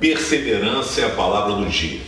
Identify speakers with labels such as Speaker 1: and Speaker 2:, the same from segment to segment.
Speaker 1: Perseverança é a palavra do dia.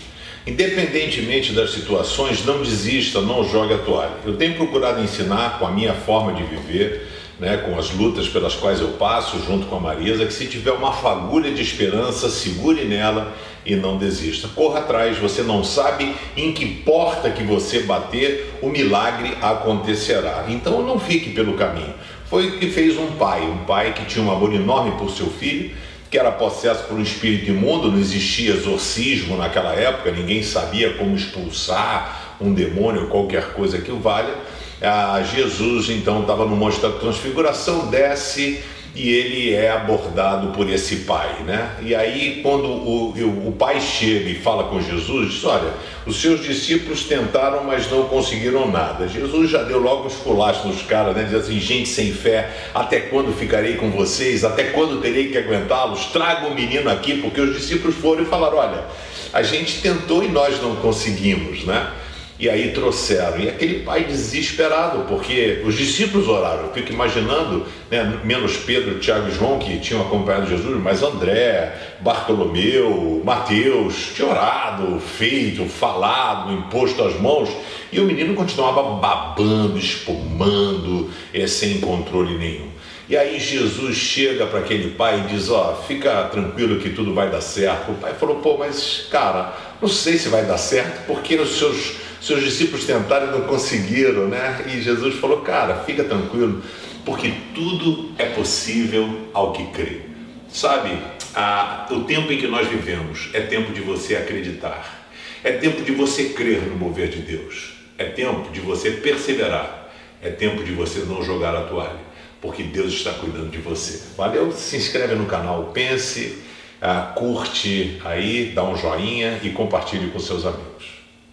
Speaker 1: Independentemente das situações, não desista, não jogue a toalha. Eu tenho procurado ensinar com a minha forma de viver, né, com as lutas pelas quais eu passo junto com a Marisa, que se tiver uma fagulha de esperança, segure nela e não desista. Corra atrás, você não sabe em que porta que você bater, o milagre acontecerá. Então não fique pelo caminho. Foi o que fez um pai, um pai que tinha um amor enorme por seu filho que era possesso por um espírito imundo, não existia exorcismo naquela época, ninguém sabia como expulsar um demônio ou qualquer coisa que o valha. Ah, Jesus então estava no Monte da Transfiguração, desce e ele é abordado por esse pai, né? E aí quando o, o pai chega e fala com Jesus, diz, olha, os seus discípulos tentaram, mas não conseguiram nada. Jesus já deu logo os culachos nos caras, né? Diz assim, gente sem fé, até quando ficarei com vocês? Até quando terei que aguentá-los? Traga o menino aqui, porque os discípulos foram e falaram, olha, a gente tentou e nós não conseguimos, né? E aí trouxeram. E aquele pai desesperado, porque os discípulos oraram. Eu fico imaginando, né, menos Pedro, Tiago e João, que tinham acompanhado Jesus, mas André, Bartolomeu, Mateus, tinham orado, feito, falado, imposto as mãos. E o menino continuava babando, espumando, é, sem controle nenhum. E aí Jesus chega para aquele pai e diz: Ó, oh, fica tranquilo que tudo vai dar certo. O pai falou: Pô, mas cara, não sei se vai dar certo, porque os seus seus discípulos tentaram e não conseguiram, né? E Jesus falou: Cara, fica tranquilo, porque tudo é possível ao que crê. Sabe, a, o tempo em que nós vivemos é tempo de você acreditar, é tempo de você crer no mover de Deus, é tempo de você perseverar, é tempo de você não jogar a toalha, porque Deus está cuidando de você. Valeu? Se inscreve no canal, pense, uh, curte aí, dá um joinha e compartilhe com seus amigos.